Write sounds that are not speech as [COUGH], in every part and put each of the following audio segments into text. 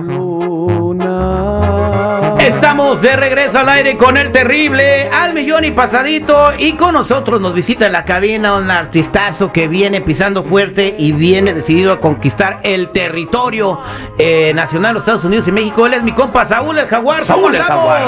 hablo Estamos de regreso al aire con el terrible al millón y pasadito y con nosotros nos visita en la cabina un artistazo que viene pisando fuerte y viene decidido a conquistar el territorio eh, nacional de los Estados Unidos y México. Él es mi compa Saúl el Jaguar. Saúl el Jaguar.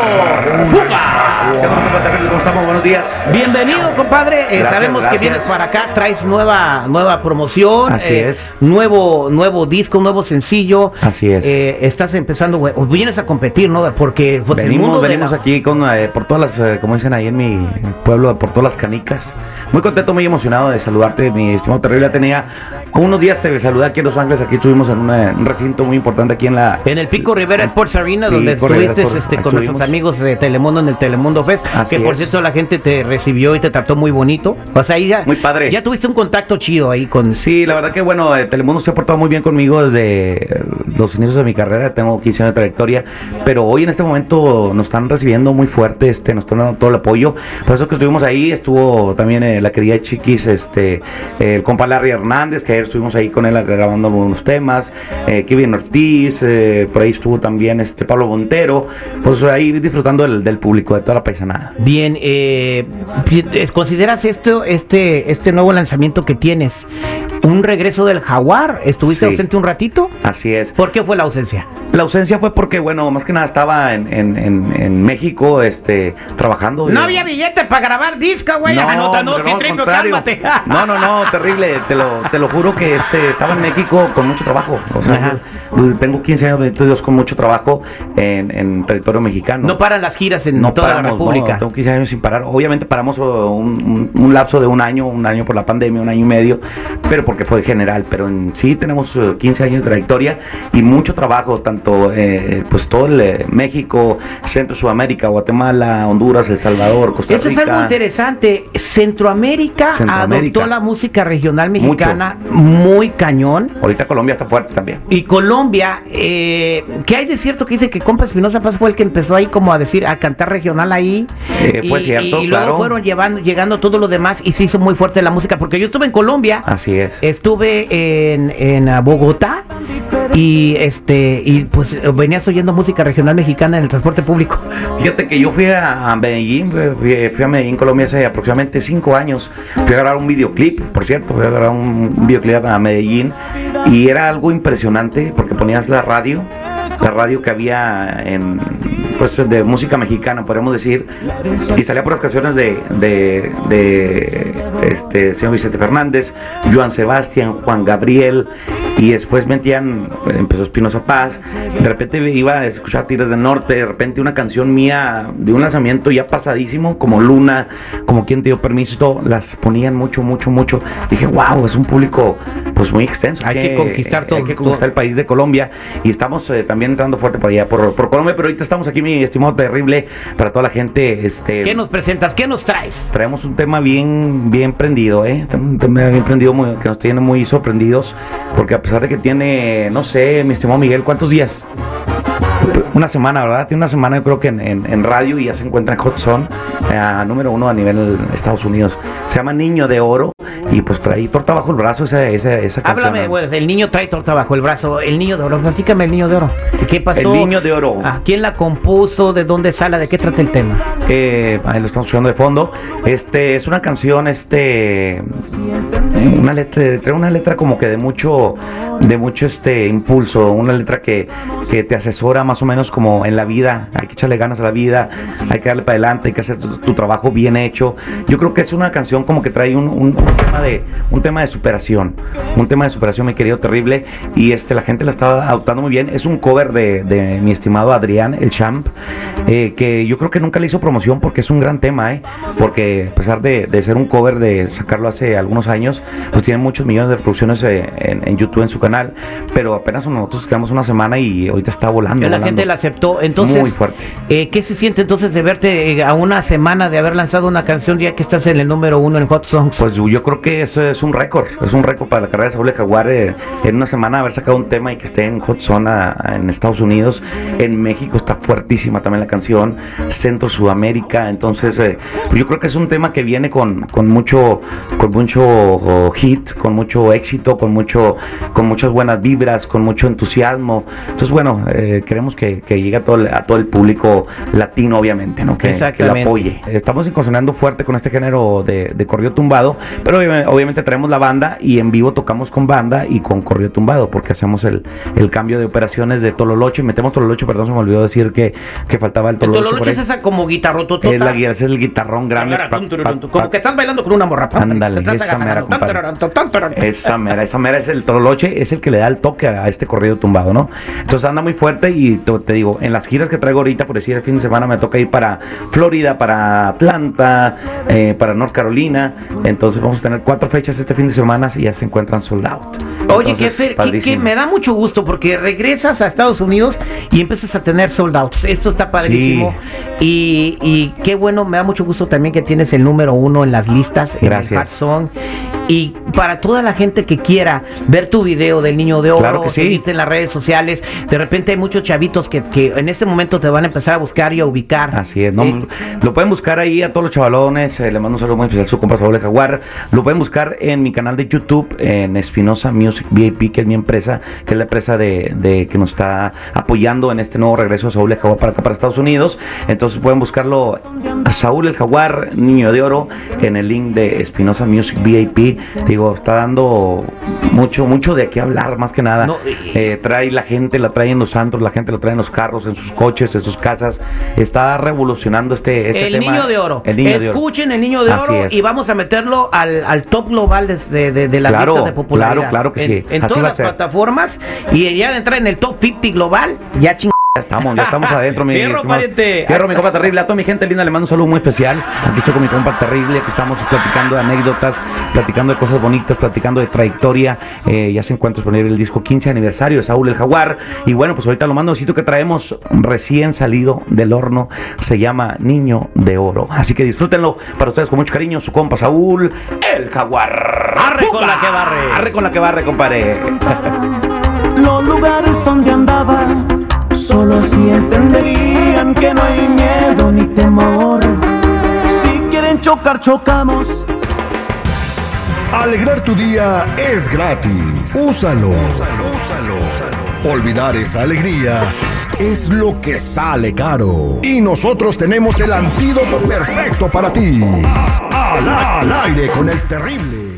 ¿Cómo estamos? Buenos días. Bienvenido, compadre. Eh, Gracias, sabemos gracias. que vienes para acá, traes nueva nueva promoción, Así eh, es. nuevo nuevo disco, nuevo sencillo. Así es. Estás empezando, vienes a competir, ¿no? Porque pues, venimos venimos la- aquí con eh, por todas las, eh, como dicen ahí en mi pueblo, por todas las canicas. Muy contento, muy emocionado de saludarte, mi estimado terrible. Unos días te saludé aquí en Los Ángeles. Aquí estuvimos en una- un recinto muy importante aquí en la. En el Pico Rivera Sports Arena, Sí, donde estuviste este, con nuestros amigos de Telemundo en el Telemundo Fest, Así que por es. cierto la gente te recibió y te trató muy bonito. O sea, ahí ya, Muy padre. ya tuviste un contacto chido ahí con... Sí, la verdad que bueno, eh, Telemundo se ha portado muy bien conmigo desde los inicios de mi carrera, tengo 15 años de trayectoria, pero hoy en este momento nos están recibiendo muy fuerte, este, nos están dando todo el apoyo, por eso que estuvimos ahí, estuvo también eh, la querida Chiquis, este, eh, el compa Larry Hernández, que estuvimos ahí con él grabando algunos temas, eh, Kevin Ortiz, eh, por ahí estuvo también este Pablo Montero, pues ahí disfrutando del, del público, de toda la paisanada. Bien, eh, ¿consideras esto, este, este nuevo lanzamiento que tienes un regreso del jaguar? ¿Estuviste Sí. ausente un ratito? Así es. ¿Por qué fue la ausencia? La ausencia fue porque, bueno, más que nada estaba en, en, en, en México, este, trabajando. No había billete para grabar disco, güey. Ah, no, no, cálmate. No, no, no, terrible. Te lo, te lo juro que este, estaba en México con mucho trabajo. O sea, yo tengo 15 años, bendito Dios, con mucho trabajo en, territorio mexicano. No paran las giras en No toda la paramos, República. no, tengo 15 años sin parar. Obviamente paramos oh, un, un- un lapso de un año, un año por la pandemia, un año y medio, pero porque fue general. Pero en sí tenemos eh, 15 años de trayectoria y mucho trabajo, tanto eh, pues todo el eh, México, Centro, Sudamérica, Guatemala, Honduras, El Salvador, Costa Eso es Rica. algo interesante. Centroamérica, Centroamérica. adoptó la música regional Mucho. mexicana muy cañón. Ahorita Colombia está fuerte también. Y Colombia, eh, ¿qué hay de cierto que dice que Compa Espinosa Paz fue el que empezó ahí como a decir, a cantar regional ahí? Eh, y, fue cierto, y luego claro. fueron llevando, llegando todo lo demás y se hizo muy fuerte la música. Porque yo estuve en Colombia, Así es. Estuve en, en ah, Bogotá y este y pues venías oyendo música regional mexicana en el transporte público. Fíjate que yo fui a, Medellín, fui a Medellín, Colombia, hace aproximadamente cinco años. Fui a grabar un videoclip, por cierto, fui a grabar un videoclip a Medellín y era algo impresionante porque ponías la radio, la radio que había en, pues, de música mexicana, podríamos decir, y salía por las canciones de, de, de este señor Vicente Fernández, Joan Sebastián, Juan Gabriel, y después metían, empezó Espinosa Paz, de repente iba a escuchar Tigres del Norte, de repente una canción mía de un lanzamiento ya pasadísimo, como Luna, como quien te dio permiso todo, las ponían mucho, mucho, mucho. Dije, wow, es un público pues muy extenso. Hay que conquistar todo- Hay que conquistar el país de Colombia y estamos eh, también entrando fuerte por allá, por, por Colombia, pero ahorita estamos aquí, mi estimado terrible, para toda la gente. Este, ¿Qué nos presentas? ¿Qué nos traes? Traemos un tema bien, bien prendido, ¿eh? Un tema bien prendido muy- que nos tiene muy sorprendidos, porque a pesar de que tiene, no sé, mi estimado Miguel, ¿cuántos días? Una semana, ¿verdad? Tiene una semana yo creo que en, en- en radio y ya se encuentra en Hot Zone, eh, número uno a nivel Estados Unidos. Se llama Niño de Oro y pues trae torta bajo el brazo esa, esa, esa canción. Háblame, güey, el niño trae torta bajo el brazo, el niño de oro, platícame el niño de oro. ¿Qué pasó? El Niño de Oro. Ah, ¿Quién la compuso? ¿De dónde sale? ¿De qué trata el tema? Eh, ahí lo estamos escuchando de fondo. Este es una canción, este, una letra, trae una letra como que de mucho, de mucho este impulso, una letra que, que te asesora más o menos como en la vida. Hay que echarle ganas a la vida, hay que darle para adelante, hay que hacer tu, tu trabajo bien hecho. Yo creo que es una canción como que trae un, un- un tema de, un tema de superación, un tema de superación, mi querido terrible. Y este, la gente la está adoptando muy bien. Es un cover de, de mi estimado Adrián, el champ, eh, que yo creo que nunca le hizo promoción porque es un gran tema, ¿eh? Porque a pesar de, de ser un cover, de sacarlo hace algunos años, pues tiene muchos millones de reproducciones eh, en, en YouTube, en su canal. Pero apenas nosotros quedamos una semana y ahorita está volando. la volando. gente la aceptó. Entonces, Muy fuerte. eh, ¿qué se siente entonces de verte eh, a una semana de haber lanzado una canción ya que estás en el número uno en Hot Songs? Pues yo yo creo que eso es un récord, es un récord para la carrera de Saúl de Jaguar eh, en una semana haber sacado un tema y que esté en Hot Zone a- a- en Estados Unidos, en México está fuertísima también la canción, Centro Sudamérica, entonces eh, pues yo creo que es un tema que viene con, con mucho con mucho oh, hit, con mucho éxito, con mucho con muchas buenas vibras, con mucho entusiasmo, entonces bueno, eh, queremos queremos que, que llegue a todo, el, a todo el público latino, obviamente, ¿no? Que, que lo apoye. Estamos incursionando fuerte con este género de, de corrido tumbado, pero obvi- obviamente traemos la banda y en vivo tocamos con banda y con corrido tumbado, porque hacemos el, el cambio de operaciones de Tololoche. Metemos Tololoche, perdón, se me olvidó decir que, que faltaba el El Tololoche. por Tololoche es esa como guitarrototota. Es, la, es el guitarrón grande. pa- pa- Como que estás bailando con una morra. Ándale, esa mera. Esa mera, esa mera es el Tololoche, es el que le da el toque a este corrido tumbado, ¿no? Entonces anda muy fuerte y te, te digo, en las giras que traigo ahorita, por decir el fin de semana, me toca ir para Florida, para Atlanta, eh, para North Carolina. Entonces vamos a tener cuatro fechas este fin de semana y ya se encuentran sold out. Oye, que, Entonces, que- que me da mucho gusto porque regresas a Estados Unidos y empiezas a tener sold outs. Esto está padrísimo. Y, y qué bueno, me da mucho gusto también que tienes el número uno en las listas. en el Gracias. Hot Song. Y para toda la gente que quiera ver tu video del niño de oro, Claro que sí. en las redes sociales, de repente hay muchos chavitos que, que en este momento te van a empezar a buscar y a ubicar. Así es, ¿no? Eh, lo pueden buscar ahí a todos los chavalones, eh, le mando un saludo muy especial a su compa Saúl Jaguar, lo pueden buscar en mi canal de YouTube, en Espinosa Music VIP, que es mi empresa, que es la empresa de, de- que nos está apoyando en este nuevo regreso de Saúl de Jaguar para acá, para Estados Unidos, entonces pueden buscarlo a Saúl el Jaguar, Niño de Oro, en el link de Espinosa Music VIP, digo, está dando mucho, mucho de qué hablar, más que nada, No, Eh, trae la gente, la trae en los antros, la gente lo trae en los carros, en sus coches, en sus casas, está revolucionando este, este el tema. niño de oro. El niño de oro. Escuchen el niño de oro y vamos a meterlo al, al top global de, de, de, de las Claro, listas de popularidad. claro, claro que sí. En, Así todas las plataformas y ya de entrar en el top 50 global, ya ching. Ya estamos, ya estamos adentro, mi [LAUGHS] Fierro, pariente. Fierro, mi compa terrible. A toda mi gente linda le mando un saludo muy especial. Aquí estoy con mi compa terrible, que estamos platicando de anécdotas, platicando de cosas bonitas, platicando de trayectoria. Eh, ya se encuentra disponible el disco 15 aniversario de Saúl el Jaguar. Y bueno, pues ahorita lo mando sitio que traemos recién salido del horno. Se llama Niño de Oro. Así que disfrútenlo para ustedes con mucho cariño. Su compa Saúl el Jaguar. Arre con la que barre. Arre con la que barre, compadre. [LAUGHS] los lugares donde andaba, solo así entenderían que no hay miedo ni temor. Si quieren chocar, chocamos. Alegrar tu día es gratis. Úsalo. Olvidar esa alegría es lo que sale caro. Y nosotros tenemos el antídoto perfecto para ti. Al, al aire con el terrible.